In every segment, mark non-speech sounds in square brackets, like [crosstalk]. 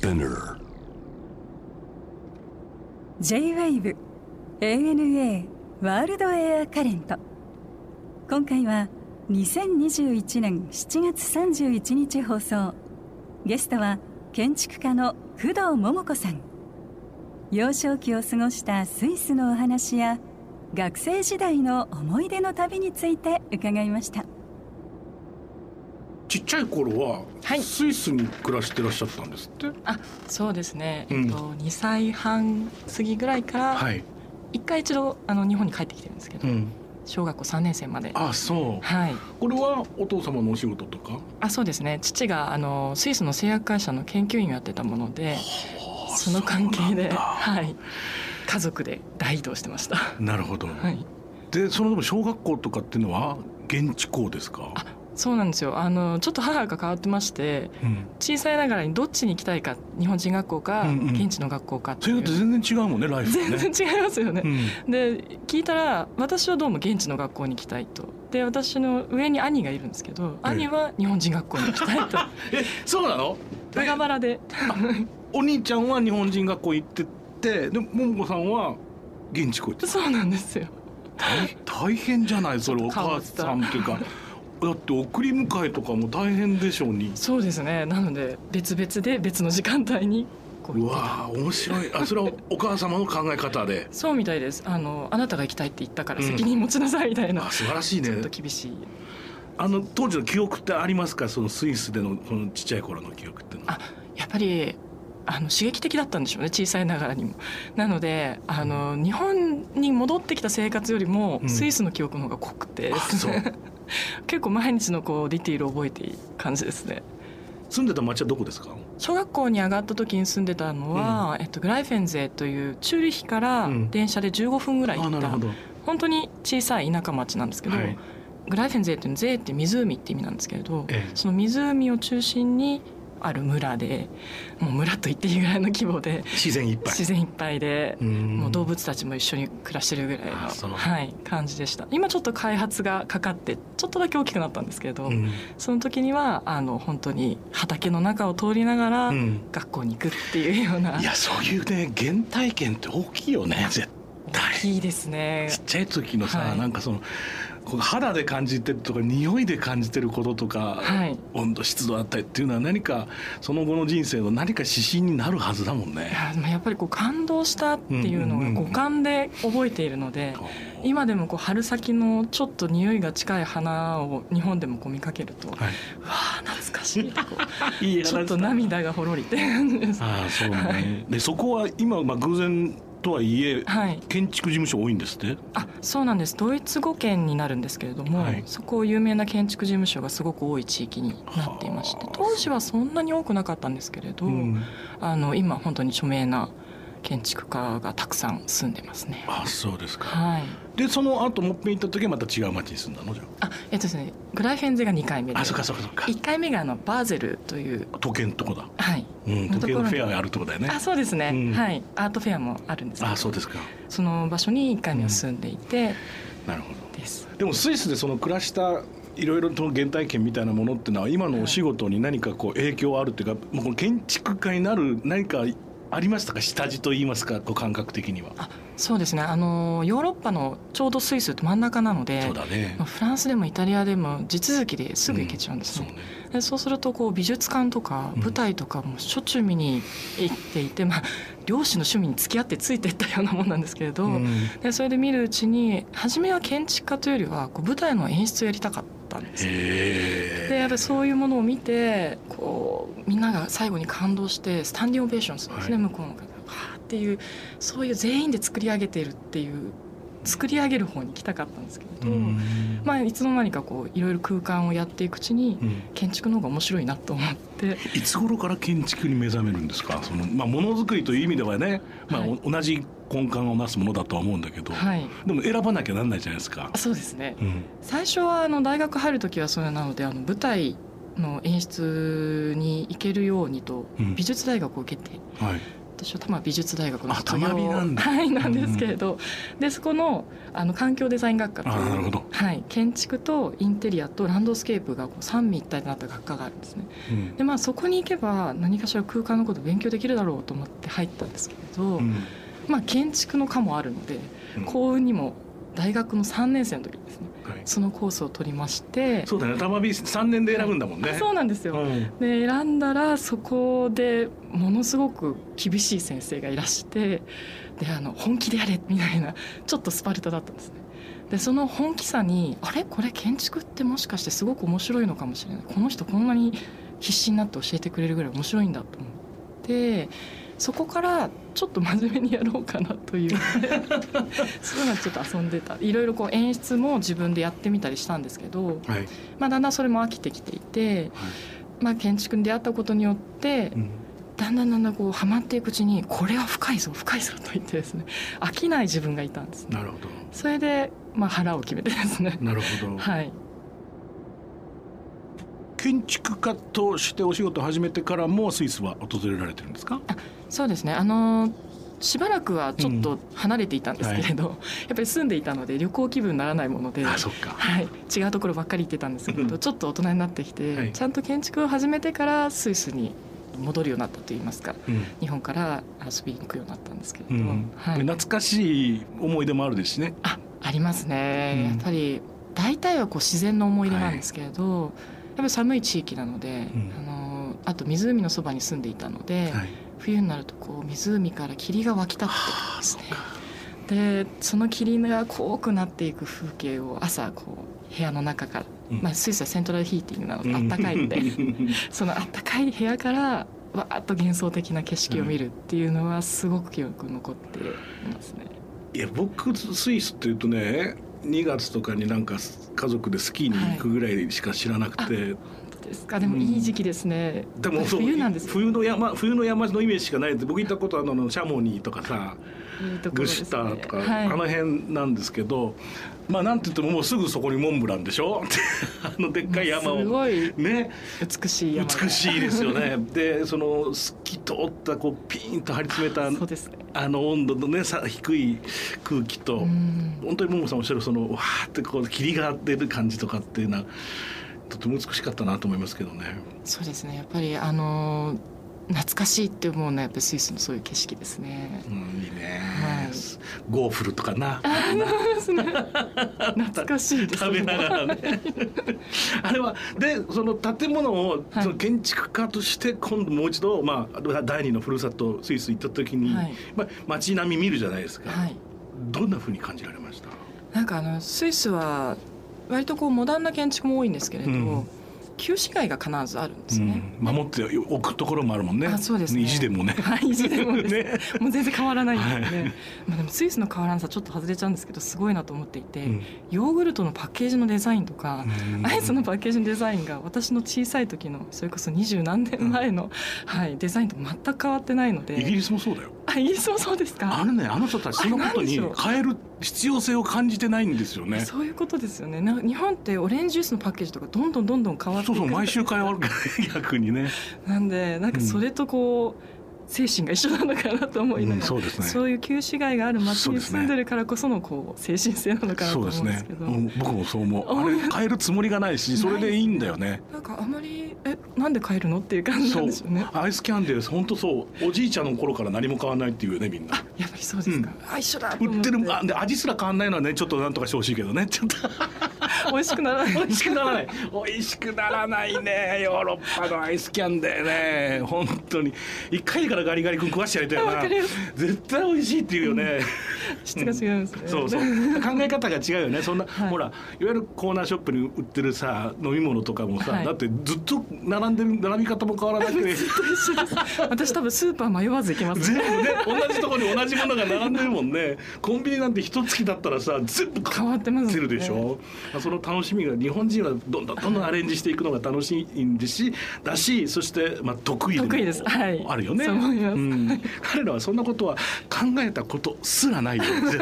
Spinner. J-WAVE ANA ワールドエアカレント今回は2021年7月31日放送。ゲストは建築家の工藤桃子さん。幼少期を過ごしたスイスのお話や学生時代の思い出の旅について伺いました。ちっちゃい頃ははい。スイスに暮らしてらっしゃったんですって、あそうですね、うん。えっと、2歳半過ぎぐらいからはい、一回一度あの日本に帰ってきてるんですけど、うん、小学校3年生まで。あそう。はい。これはお父様のお仕事とか？あそうですね。父があのスイスの製薬会社の研究員をやってたものでその関係で、はい、家族で大移動してました。なるほど、はい、でその小学校とかっていうのは現地校ですか？あそうなんですよ。あのちょっと母が変わってましてうん、小さいながらにどっちに行きたいか日本人学校か、うんうん。現地の学校かっていう。いうのって全然違うもんねライフ。がね全然違いますよね。うん。で聞いたら私はどうも現地の学校に行きたいと。で私の上に兄がいるんですけど、兄は日本人学校に行きたいと。[laughs] えそうなの？[laughs] バラバラで。お兄ちゃんは日本人学校行ってってで桃子さんは現地校行ってそうなんですよ。大変じゃない？それお母さんっていうかだって送り迎えとかも大変でしょうに。そうですね。なので別々で別の時間帯にこうわー面白い。あそれはお母様の考え方で。そうみたいです。あのあなたが行きたいって言ったから責任持ちなさいみたいな、あ素晴らしいね。ちょっと厳しい。あの当時の記憶ってありますか？そのスイスでのこのちっちゃい頃の記憶っていうの。はあやっぱりあの刺激的だったんでしょうね。小さいながらにも。なのであの日本に戻ってきた生活よりもうん。スイスの記憶の方が濃くて、あそう [laughs] [laughs] 結構毎日のこうディティールを覚えている感じですね。住んでた町はどこですか？小学校に上がった時に住んでたのは、えっと、グライフェンゼというチューリヒからうん。電車で15分ぐらい行った、あなるほど。本当に小さい田舎町なんですけど、はい。グライフェンゼっていうのゼーって湖って意味なんですけれど、ええ。その湖を中心にある村でもう村と言っていいぐらいの規模で自然いっぱい。自然いっぱいで、うん。もう動物たちも一緒に暮らしてるぐらいの、はい、感じでした。今ちょっと開発がかかってちょっとだけ大きくなったんですけれど、うん。その時にはあの本当に畑の中を通りながらうん。学校に行くっていうような、いやそういうね原体験って大きいよね絶対。大きいですね。ちっちゃい時のさ、はい。なんかその肌で感じてるとか匂いで感じてることとか、はい。温度湿度だったりっていうのは何かその後の人生の何か指針になるはずだもんいね。やっぱりこう感動したっていうのうんうんうんが五感で覚えているので、今でもこう春先のちょっと匂いが近い花を日本でもこう見かけると、うわはい、あ懐かしいとこう [laughs] いいちょっと涙がほろりってあそうね。でそこは今まあ偶然とはいえはい、建築事務所多いんですって？あそうなんです。ドイツ語圏になるんですけれども、はい。そこ有名な建築事務所がすごく多い地域になっていましてはあ。当時はそんなに多くなかったんですけれど、うん。あの今本当に著名な建築家がたくさん住んでますね。あそうですか。はいでその後もっぺん行った時はまた違う町に住んだの？じゃあえっとですねグライフェンゼが2回目であ。あそっかそっかそっか。1回目があのバーゼルという時計のとこだ。はいうん時計のフェアがあるとこだよね。あそうですね、うんはいアートフェアもあるんですあそうですか。その場所に1回目は住んでいてなるほど。です、でもスイスでその暮らしたいろいろと原体験みたいなものっていうのは今のお仕事に何かこう影響あるっていうか、もうこの建築家になる何かありましたか？下地と言いますかこう感覚的には。あそうですねあのヨーロッパのちょうどスイスって真ん中なのでそうだねまあ。フランスでもイタリアでも地続きですぐ行けちゃうんですね,、そうね。でそうするとこう美術館とかうん舞台とかもしょっちゅう見に行っていて、まあ漁師の趣味に付き合ってついていったようなもんなんですけれど、うんでそれで見るうちに初めは建築家というよりはこう舞台の演出をやりたかったんです。でやっぱりそういうものを見てこうみんなが最後に感動してスタンディングオベーションするんですね、はい。向こうの方が。っていうそういう全員で作り上げているっていう作り上げる方に行きたかったんですけれえ。ど、うん。まあいつの間にかこういろいろ空間をやっていくうちにうん。建築の方が面白いなと思って。いつ頃から建築に目覚めるんですか？その、まあ、ものづくりという意味ではね、まあ同じ根幹をなすものだとは思うんだけど、はい。でも選ばなきゃなんないじゃないですか。あ。そうですね。うん。最初はあの大学入る時はそれなのであの舞台の演出に行けるようにとうん。美術大学を受けてはい。私は多摩美術大学の多摩美なんだ。はいなんですけれど、でそこのあの環境デザイン学科。というあなるほど。はい、建築とインテリアとランドスケープがこう三位一体となった学科があるんですね。うん。でまあそこに行けば何かしら空間のことを勉強できるだろうと思って入ったんですけれど、うん。まあ建築の科もあるのでうん。幸運にも大学の3年生の時にですね。はいそのコースを取りましてそうだね。玉美三年で選ぶんだもんね。あそうなんですよ、うん。で選んだらそこでものすごく厳しい先生がいらしてであの本気でやれみたいなちょっとスパルタだったんですね。でその本気さにあれ？これ建築ってもしかしてすごく面白いのかもしれない。この人こんなに必死になって教えてくれるぐらい面白いんだと思ってそこからちょっと真面目にやろうかなという。[laughs] そういうのはちょっと遊んでた。いろいろこう演出も自分でやってみたりしたんですけど、はい。まあ、だんだんそれも飽きてきていて、まあ、建築に出会ったことによってうん。だんだんだんだんこうハマっていくうちにこれは深いぞ深いぞと言ってですね飽きない自分がいたんですね。なるほど。それで、まあ、腹を決めてですね。なるほど。[laughs] はい。建築家としてお仕事を始めてからもスイスは訪れられてるんですか？そうですね。あのーしばらくはちょっと離れていたんですけれど、やっぱり住んでいたので旅行気分にならないものではい、違うところばっかり行ってたんですけどちょっと大人になってきて、はい。ちゃんと建築を始めてからスイスに戻るようになったといいますかうん。日本から遊びに行くようになったんですけれど、うん。はい、懐かしい思い出もあるですしね。あありますね、うん。やっぱり大体はこう自然の思い出なんですけれど、やっぱり寒い地域なので、うん。あのあと湖のそばに住んでいたので、はい冬になるとこう湖から霧が湧き立ってくるんですね。でその霧が濃くなっていく風景を朝こう部屋の中から、うんまあ、スイスはセントラルヒーティングなのであったかいのでうん [laughs] そのあったかい部屋からわーっと幻想的な景色を見るっていうのはすごく記憶に残っていますね。いや僕スイスっていうとね2月とかになんか家族でスキーに行くぐらいしか知らなくて、ですか？でもいい時期ですね。でもそう冬なんですよ。冬の山冬の山のイメージしかないって僕行ったことあるのシャモニーとかさいいところグシュターとか、はい、あの辺なんですけどまあなんて言ってももうすぐそこにモンブランでしょ？[laughs] あのでっかい山すをごいね？美しい山が。美しいですよね。[laughs] でその透き通ったこうピーンと張り詰めたそうですね。あの温度のねさ低い空気と、うん。本当にももさんおっしゃるそのわーってこう霧が出る感じとかっていうのはとても美しかったなと思いますけどね。そうですね。やっぱりあのー懐かしいって思うのはやっぱりスイスのそういう景色ですね。うん、いいね、はい。ゴーフルとかな。懐かしいです、食べながらね。あれはでその建物を、はい。その建築家として今度もう一度、まあ、第二のふるさとスイス行った時に、はい。まあ、街並み見るじゃないですか、はい。どんなふうに感じられました？なんかあのスイスは割とこうモダンな建築も多いんですけれど、うん。旧市街が必ずあるんですね。うん、守っておくところもあるもんね。あそうですね。意地でもね。[laughs] はい、意地でもね。もう全然変わらないんで。ね。はい。まあでもスイスの変わらなさちょっと外れちゃうんですけどすごいなと思っていて、うん。ヨーグルトのパッケージのデザインとか、うん。アイスのパッケージのデザインが私の小さい時のそれこそ二十何年前の、はい、デザインと全く変わってないので。イギリスもそうだよ。あイギリスもそうですか？あのねあの人たちそのことに変える必要性を感じてないんですよね。そういうことですよね。な日本ってオレンジジュースのパッケージとかどんどんどんどん変わっていうそそう毎週変わる。から逆にねなんでなんかそれとこう、精神が一緒なのかなと思いながら、うんそうですね。そういう旧市街がある街に住んでるからこそのこう精神性なのかなと思そうんですけど、うん僕もそう思う。[laughs] ああれ変えるつもりがないしそれでいいんだよね。なんかあまりえなんで帰るのっていう感じなんですよね。アイスキャンデー本当そう。おじいちゃんの頃から何も変わらないっていうよねみんな。やっぱりそうですか、あ一緒だ売ってるあで味すら変わんないのはねちょっとなんとかしてほしいけどね。ちょっと [laughs] 美味しくならない。美味しくならない。美味しくならないね。ヨーロッパのアイスキャンデーね。本当に。一回からガリガリ君食わしてやりたいな。絶対美味しいって言うよね、質が違うんですね、そうそう。考え方が違うよね。そんな、はい。ほらいわゆるコーナーショップに売ってるさ飲み物とかもさ、はい。だってずっと並んでる並び方も変わらなくて。[laughs] 私多分スーパー迷わず行きます全部ね同じところに同じものが並んでるもんね。コンビニなんて一月だったらさ全部変わってますね。るでしょ、そのの楽しみが日本人はどんどんどんどんアレンジしていくのが楽しいんですしだしそしてまあ得意でも得意です。はい。あるよね。そう思います。ん。彼らはそんなことは考えたことすらないよ。[laughs] 絶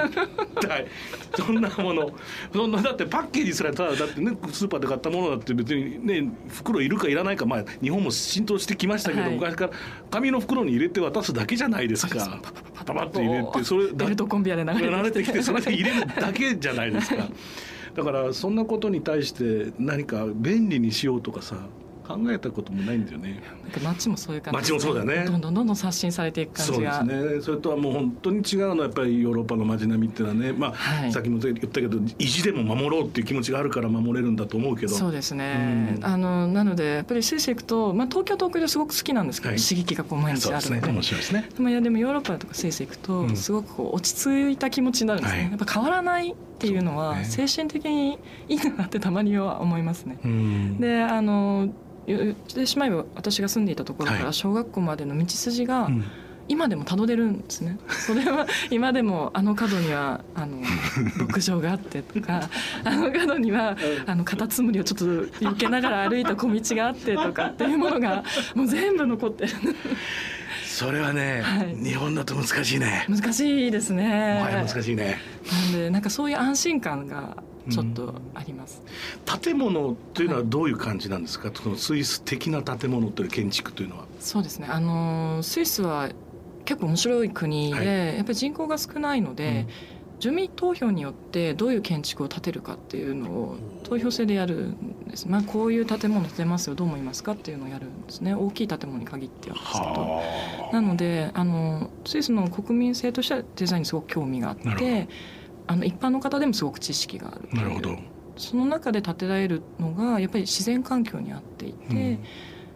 対。そんなもの。そんなだってパッケージすらただだってねスーパーで買ったものだって別にね袋いるかいらないかまあ日本も浸透してきましたけど、はい。昔から紙の袋に入れて渡すだけじゃないですか。パパパッと入れてそれだベルトコンベヤで流れてきてそれで入れるだけじゃないですか [laughs] だからそんなことに対して何か便利にしようとかさ考えたこともないんだよね街もそういう感じ街もそうだねどんどんどんどん刷新されていく感そうでじがすねそれとはもう本当に違うのはやっぱりヨーロッパの街並みっていうのはねまあ、はいさっきも言ったけど意地でも守ろうっていう気持ちがあるから守れるんだと思うけどそうですね、うんあのなのでやっぱりスイス行くと、まあ、東京東京ですごく好きなんですけど、はい刺激がこう毎日そうですねあるので面白いですねでもいやでもヨーロッパとかスイス行くと、うんすごくこう落ち着いた気持ちになるんですね、はいやっぱ変わらないっていうのは精神的にいいなってたまには思いますね。うんであの言ってしまえば私が住んでいたところかはい。ら小学校までの道筋がうん。今でもたどれるんですね。[laughs] それは今でもあの角にはあの [laughs] 牧場があってとかあの角にはあのカタツムリをちょっと避けながら歩いた小道があってとかっていうものがもう全部残ってる。それはね、はい。日本だと難しいね。難しいですね。はい難しいね。なんでなんかそういう安心感がちょっとあります。建物というのはどういう感じなんですか、そのスイス的な建物という建築というのはそうですね。あのスイスは結構面白い国で、はいやっぱり人口が少ないので、住民投票によってどういう建築を建てるかっていうのを投票制でやるんです。まあこういう建物建てますよどう思いますかっていうのをやるんですね。大きい建物に限ってはですけど。はなのであのスイスの国民性としてはデザインにすごく興味があっなるほてあの一般の方でもすごく知識があるあなるほど、その中で建てられるのがやっぱり自然環境にあっていて、うん。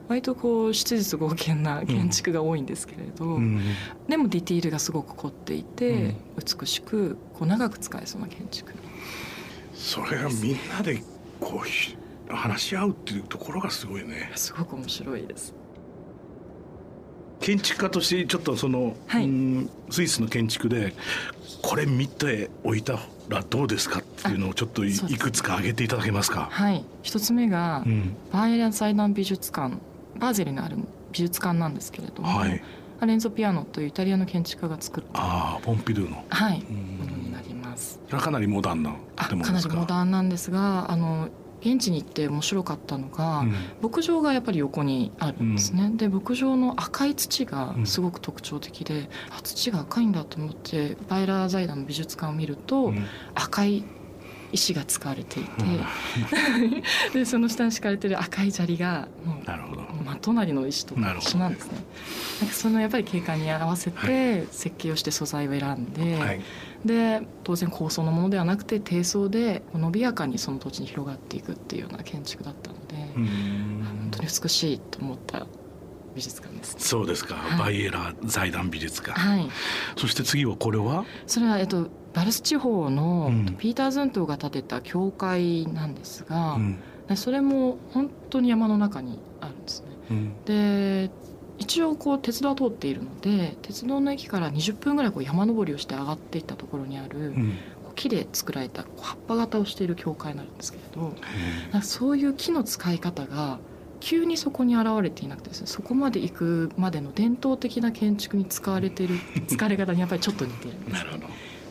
割とこう質実剛健な建築が多いんですけれど、うん。でもディティールがすごく凝っていて、美しくこう長く使えそうな建築。それがみんなでこうひ話し合うっていうところがすごいね。すごく面白いです。建築家としてちょっとその、はい。うんスイスの建築でこれ見ておいたらどうですかっていうのをちょっといくつか挙げていただけますか？はい、一つ目が、うん。バーエラ財団美術館バーゼルにある美術館なんですけれども、はい、アレンゾ・ピアノというイタリアの建築家が作った、ああポンピドゥの、はい、うん。ものになります。かなりモダンなあ建物ですか？かなりモダンなんですがあの現地に行って面白かったのが、うん。牧場がやっぱり横にあるんですね、で牧場の赤い土がすごく特徴的で、あ土が赤いんだと思ってバイラー財団の美術館を見ると、うん。赤い石が使われていて、[laughs] でその下に敷かれてる赤い砂利がもう。真隣の石と一緒なんですね。なんかそのやっぱり景観に合わせて設計をして素材を選んで、はい。で当然高層のものではなくて低層で伸びやかにその土地に広がっていくっていうような建築だったので、うん。本当に美しいと思った美術館です。そうですか、はい。バイエラ財団美術館。はい、そして次はこれは、それは、えっと、バルス地方のうん。ピーター・ズントが建てた教会なんですが、うん。でそれも本当に山の中にあるんですね。うんで一応こう鉄道は通っているので鉄道の駅から20分ぐらいこう山登りをして上がっていったところにある、うん木で作られたこう葉っぱ型をしている教会になるんですけれどそういう木の使い方が急にそこに現れていなくてですねそこまで行くまでの伝統的な建築に使われている使われ方にやっぱりちょっと似ているんです [laughs] なるほど。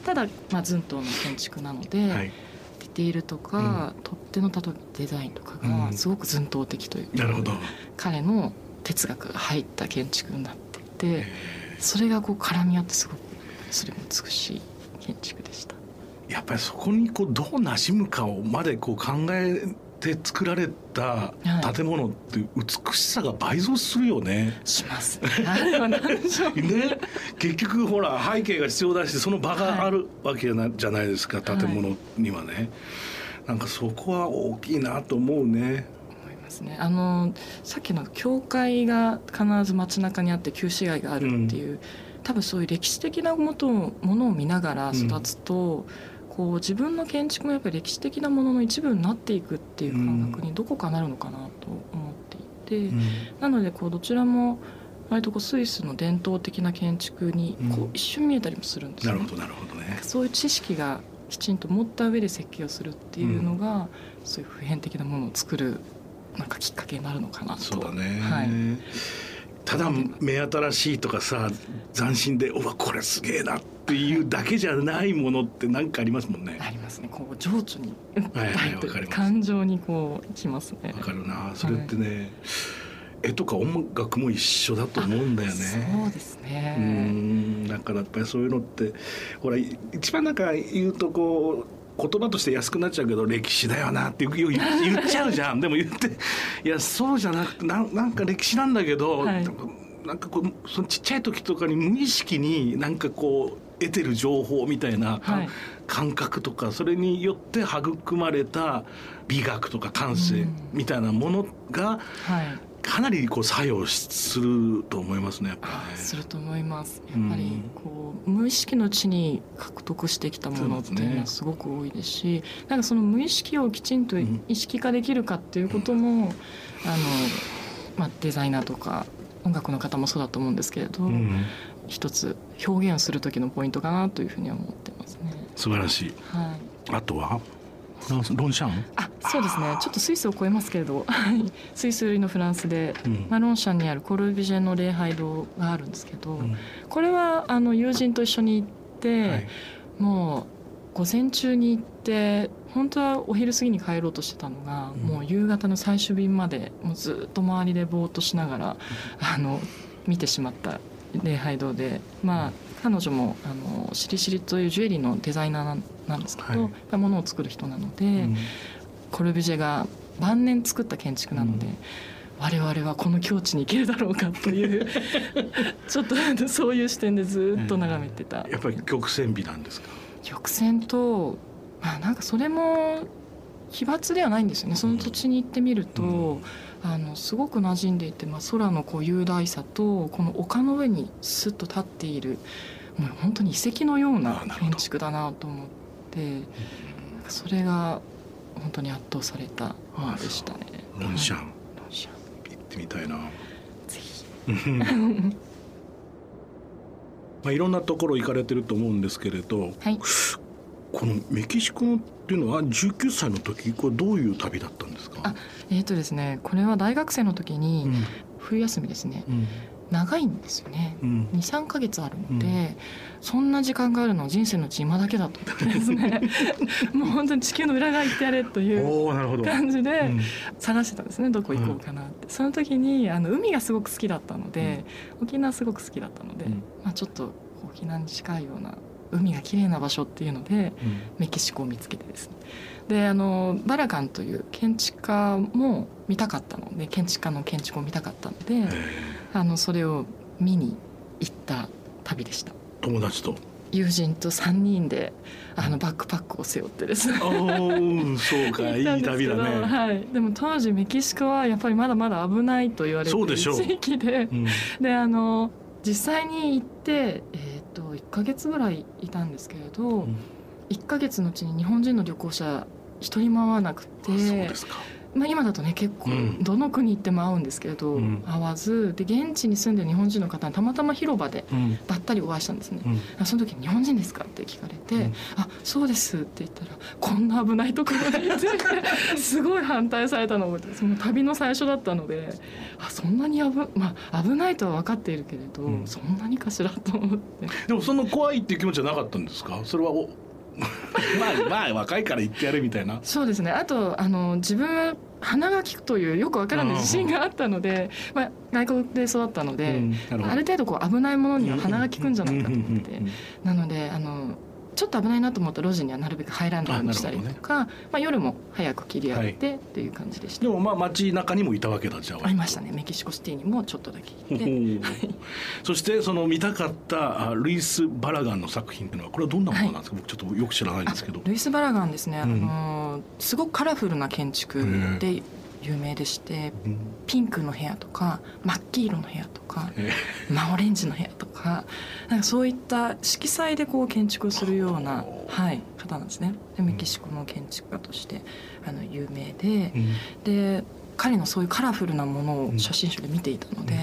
ただ、まあ、寸東の建築なので、はい。ディティールとか、取っ手の例えばデザインとかうんがすごく寸東的というか、なるほど。彼の哲学が入った建築になっていてそれがこう絡み合ってすごくそれも美しい建築でした。やっぱりそこにこうどう馴染むかをまでこう考えて作られた建物って美しさが倍増するよね。します。[laughs] ね、結局ほら背景が必要だしその場があるわけなじゃないですか、い建物にはね。なんかそこは大きいなと思うね。思いますね。あのさっきの教会が必ず街中にあって旧市街があるっていう、多分そういう歴史的なもとをものを見ながら育つと、こう自分の建築もやっぱり歴史的なものの一部になっていくっていう感覚にどこかなるのかなと思っていて、なのでこうどちらも割とこうスイスの伝統的な建築にこうん。う一瞬見えたりもするんですね。なるほどなるほどね。そういう知識がきちんと持った上で設計をするっていうのが、そういう普遍的なものを作るなんかきっかけになるのかなと。そうだね、はい、ただ目新しいとかさ斬新でうわこれすげえなっていうだけじゃないものって何かありますもんね。ありますね。こう情緒にはいはい訴えてわかります。感情にこうきますね。わかるな。それってね、絵とか音楽も一緒だと思うんだよね。そうですうねん。だからやっぱりそういうのってほら一番なんか言うとこう言葉として安くなっちゃうけど歴史だよなって言う言言っちゃうじゃん。でも言っていやそうじゃなくてなんなんか歴史なんだけど、はい。なんかこうそのちっちゃい時とかに無意識になんかこう得てる情報みたいな、はい。感覚とかそれによって育まれた美学とか感性みたいなものがはいかなりこう作用すると思いますねやっぱりね。あ。すると思います。やっぱりうん。こう無意識のうちに獲得してきたものっていうのはすごく多いですしなんかその無意識をきちんと意識化できるかっていうことも、あのまあ、デザイナーとか音楽の方もそうだと思うんですけれど、うん一つ表現をする時のポイントかなというふうには思ってますね。素晴らしい。はい。あとは？ロンシャン、あそうですね。ちょっとスイスを超えますけれど。[laughs] はい。スイス寄りのフランスで、うん。マロンシャンにあるコルビジェの礼拝堂があるんですけど、うん。これはあの友人と一緒に行って、はい。もう午前中に行って本当はお昼過ぎに帰ろうとしてたのが、うん。もう夕方の最終便までもうずっと周りでぼーっとしながら、あの見てしまった礼拝堂でまあ彼女もあのしりしりというジュエリーのデザイナーなんですけど、はい。やっぱり物を作る人なので、うん。コルビュジェが晩年作った建築なので、うん。我々はこの境地に行けるだろうかという [laughs] ちょっとそういう視点でずっと眺めてた、やっぱり曲線美なんですか？曲線とまあなんかそれも奇抜ではないんですよね。その土地に行ってみると、うん。あのすごく馴染んでいて、まあ、空のこう雄大さとこの丘の上にスッと立っているもう本当に遺跡のような建築だなと思ってそれが本当に圧倒されたものでしたね。ロンシャン。はい。ロンシャン。行ってみたいな。ぜひ。[laughs] まあいろんなところ行かれてると思うんですけれど、はいこのメキシコっていうのは19歳の時これどういう旅だったんですか？あえーとですねこれは大学生の時にうん。冬休みですね。うん。長いんですよね。うん。23か月あるので、そんな時間があるのは人生のうち今だけだと。思ってですねもう本当に地球の裏側行ってやれという。感じでうん。探してたんですね。どこ行こうかなって、その時にあの海がすごく好きだったので、沖縄すごく好きだったので、うん。まあ、ちょっと沖縄に近いような海が綺麗な場所っていうのでメキシコを見つけてですね。であのバラガンという建築家も見たかったので建築家の建築を見たかったので、え。あのそれを見に行った旅でした。ー友達と？友人と3人であのバックパックを背負ってですね。そうかいい旅だね。はい、でも当時メキシコはやっぱりまだまだ危ないと言われている地域で。うん。であの実際に行って、えー、と1ヶ月ぐらいいたんですけれど、うん1ヶ月のうちに日本人の旅行者一人も会わなくてあそうですか。まあ、今だとね結構うんどの国行っても会うんですけれど、うん会わずで現地に住んでる日本人の方にたまたま広場でうんばったりお会いしたんですね。うんあその時「日本人ですか?」って聞かれて「うんあそうです」って言ったら「こんな危ないところに行って」すごい反対されたのを覚えてますもう旅の最初だったのであそんなに危,、まあ、危ないとは分かっているけれど、うんそんなにかしらと思ってでもその怖いっていう気持ちはなかったんですか？それはおまあまあ若いから言ってやるみたいな。そうですね。あとあの自分は鼻が利くというよくわからない自信があったので、まあ、外国で育ったので、うん。ある程度こう危ないものには鼻が利くんじゃないかと思って、なのであのちょっと危ないなと思った路地にはなるべく入らないようにしたりとか、まあ、夜も早く切り上げてっていう感じでした、でもまあ街中にもいたわけだじゃあ。ありましたね。メキシコシティにもちょっとだけ行って [laughs] そしてその見たかったあルイス・バラガンの作品っていうのはこれはどんなものなんですか、僕ちょっとよく知らないんですけど。ルイス・バラガンですね、うん。あのすごくカラフルな建築で有名でしてうん。ピンクの部屋とか真っ黄色の部屋とかえ真オレンジの部屋とかなんかそういった色彩でこう建築をするような、はい、方なんですね。でメキシコの建築家としてあの有名でうん。で彼のそういうカラフルなものを写真集で見ていたので、うん。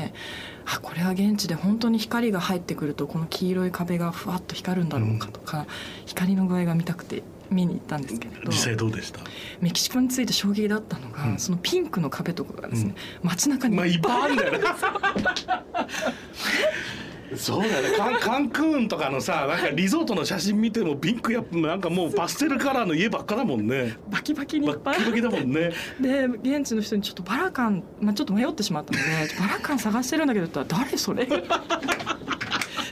あこれは現地で本当に光が入ってくるとこの黄色い壁がふわっと光るんだろうかとか、光の具合が見たくて見に行ったんですけれど。実際どうでした？メキシコについて衝撃だったのが、うん。そのピンクの壁とかがですね、街中にまあいっぱいあるんだよね。[laughs] そうだよね。カンカンクーンとかのさなんかリゾートの写真見てもピンクやなんかもうパステルカラーの家ばっかだもんね。バキバキにいバっぱい。ッキバキだもんね。[laughs] で現地の人にちょっとバラカン、まあ、ちょっと迷ってしまったので [laughs] バラカン探してるんだけどって言ったら誰それ？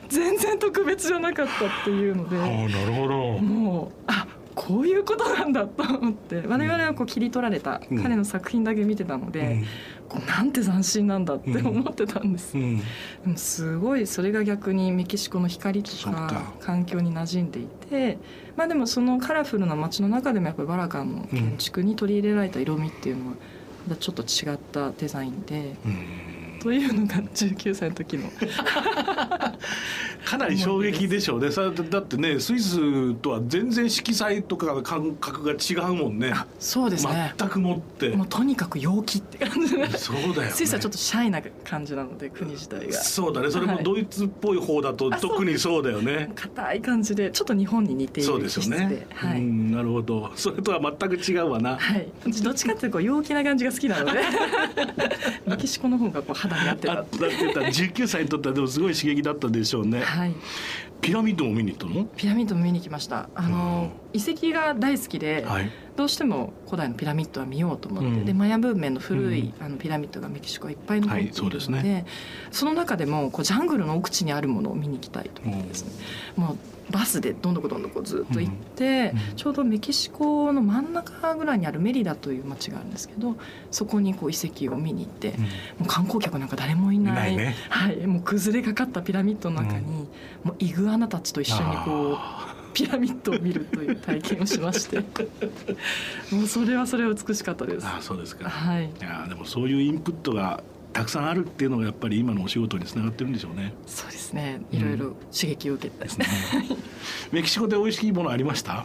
全然特別じゃなかったっていうので。ああなるほど。もうあこういうことなんだと思って。我々はこう切り取られたうん。彼の作品だけ見てたので、こうなんて斬新なんだって思ってたんです、でもすごいそれが逆にメキシコの光とか環境に馴染んでいてまあでもそのカラフルな街の中でもやっぱりバラカンの建築に取り入れられた色味っていうのはまたちょっと違ったデザインで。うん。というのが19歳の時のかなり衝撃でしょうね。さだってねスイスとは全然色彩とか感覚が違うもんね。そうですね。全くもって。もうとにかく陽気って感じで。そうだよね。スイスはちょっとシャイな感じなので国自体が。そうだね。それもはい。ドイツっぽい方だとあそう。特にそうだよね。硬い感じでちょっと日本に似ていそうる気質でですよね、はい、うんなるほど。それとは全く違うわな。はい、どっちかっていうと陽気な感じが好きなので。[laughs] メキシコの方がこう肌に合ってあただってた。19歳にとってはでもすごい刺激だったでしょうね。はい、ピラミッドも見に行ったの？ピラミッドも見に来ました。あの、遺跡が大好きで、はい。どうしても古代のピラミッドは見ようと思って、うん。でマヤ文明の古い、あのピラミッドがメキシコはいっぱい残っているので,、はいそうですね。その中でもこうジャングルの奥地にあるものを見に行きたいと思ってですね、もうバスでどんどこどんどこずっと行って、うん。ちょうどメキシコの真ん中ぐらいにあるメリダという町があるんですけどそこにこう遺跡を見に行って、もう観光客なんか誰もいない。ね。はい、もう崩れかかったピラミッドの中に、もうイグアナたちと一緒にこうあピラミッドを見るという体験をしまして。もうそれはそれは美しかったです。ーあそうですか。はい。いやーでもそういうインプットがたくさんあるっていうのがやっぱり今のお仕事につながってるんでしょうね。そうですね。いろいろ刺激を受けて。ですね、メキシコで美味しいものありました？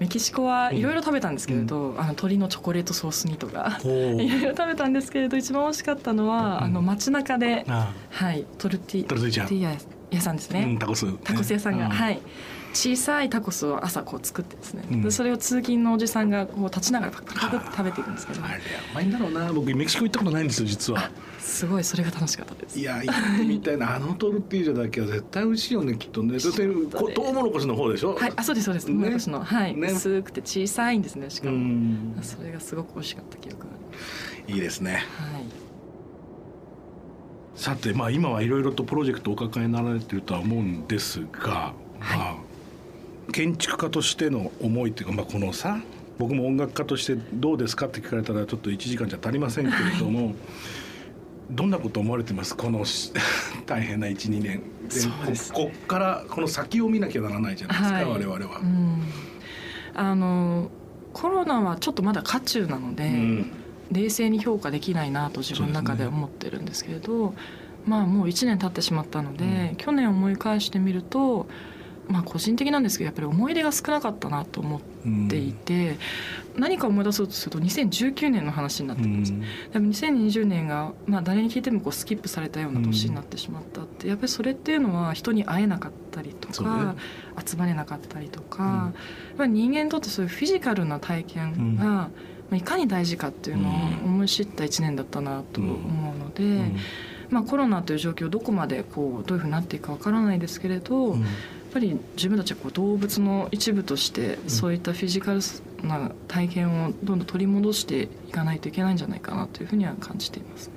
メキシコはいろいろ食べたんですけれど、あの鶏のチョコレートソース煮とか。いろいろ食べたんですけれど一番美味しかったのは、うん。あの街中で、あはいトルティトルティ屋さんですね、うん、タコス、ね、タコス屋さんが、うはい小さいタコスを朝こう作ってですね、うん。でそれを通勤のおじさんがこう立ちながらパクパクって食べていくんですけど。あれうまいんだろうな。僕メキシコ行ったことないんですよ実は。すごいそれが楽しかったです。いや行ってみたいな。あのトルティージャだけは絶対美味しいよねきっとね。だってこトウモロコシの方でしょ？はい。あそうですそうです。ね。トウモロコシの、はい、ね。薄くて小さいんですねしうかも、ん。それがすごく美味しかった記憶があいいですね。るはい。さてまあ今はいろいろとプロジェクトをお抱えになられてるとは思うんですが、まあ建築家としての思いっていうか、まあ、このさ僕も音楽家としてどうですかって聞かれたらちょっと1時間じゃ足りませんけれども、どんなこと思われてます？このし [laughs] 大変な12年。そうです。ここっからこの先を見なきゃならないじゃないですか、はい。我々は。う。ん。あのコロナはちょっとまだ渦中なので、うん。冷静に評価できないなと自分の中では思ってるんですけれど、まあもう1年経ってしまったので、うん。去年思い返してみるとまあ個人的なんですけどやっぱり思い出が少なかったなと思っていて、何か思い出そうとすると2019年の話になってうきます。ん多分2020年が、まあ、誰に聞いてもこうスキップされたような年になってしまったって、やっぱりそれっていうのは人に会えなかったりとか、集まれなかったりとか、やっぱり人間にとってそういうフィジカルな体験が、まあいかに大事かっていうのを思い知った1年だったなと思うので、うん。まあ、コロナという状況どこまでこうどういうふうになっていくかわからないですけれど、うんぱり自分たちはこう動物の一部としてそういったフィジカルな体験をどんどん取り戻していかないといけないんじゃないかなというふうには感じていますね。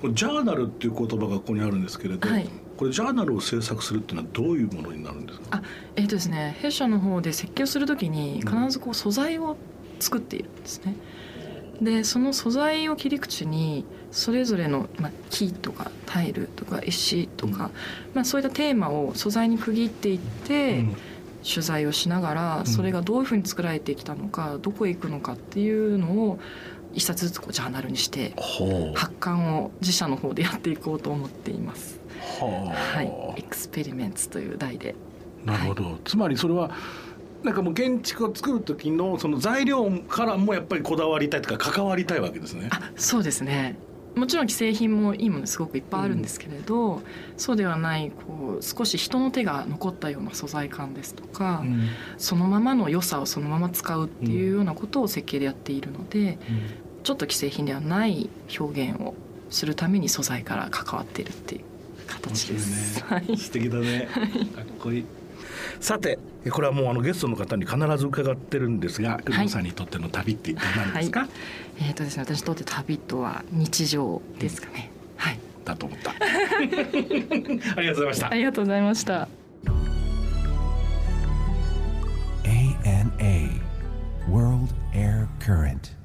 これジャーナルっていう言葉がここにあるんですけれど、はいこれジャーナルを制作するっていうのはどういうものになるんですか？あえーとですね、弊社の方で設計をするときに必ずこう素材を作っているんですね。でその素材を切り口にそれぞれの、まあ、木とかタイルとか石とか、まあ、そういったテーマを素材に区切っていって、取材をしながらん。それがどういうふうに作られてきたのかどこへ行くのかっていうのを一冊ずつこうジャーナルにして発刊を自社の方でやっていこうと思っています。はあはい、エクスペリメンツという題で。なるほど、つまりそれはなんかもう建築を作る時のその材料からもやっぱりこだわりたいとか関わりたいわけですね。あそうですねもちろん既製品もいいものすごくいっぱいあるんですけれど、うん、そうではないこう少し人の手が残ったような素材感ですとか、うん、そのままの良さをそのまま使うっていうようなことを設計でやっているので、うん、ちょっと既製品ではない表現をするために素材から関わっているっていう形です。ね、はい、素敵だね。かっこいい。さてこれはもうあのゲストの方に必ず伺ってるんですが工藤さんにとっての旅って何ですか、はい、えーとですね、私にとって旅とは日常ですかね、うん、はい。だと思った。[laughs] ありがとうございました。ありがとうございました。ANA World Air Current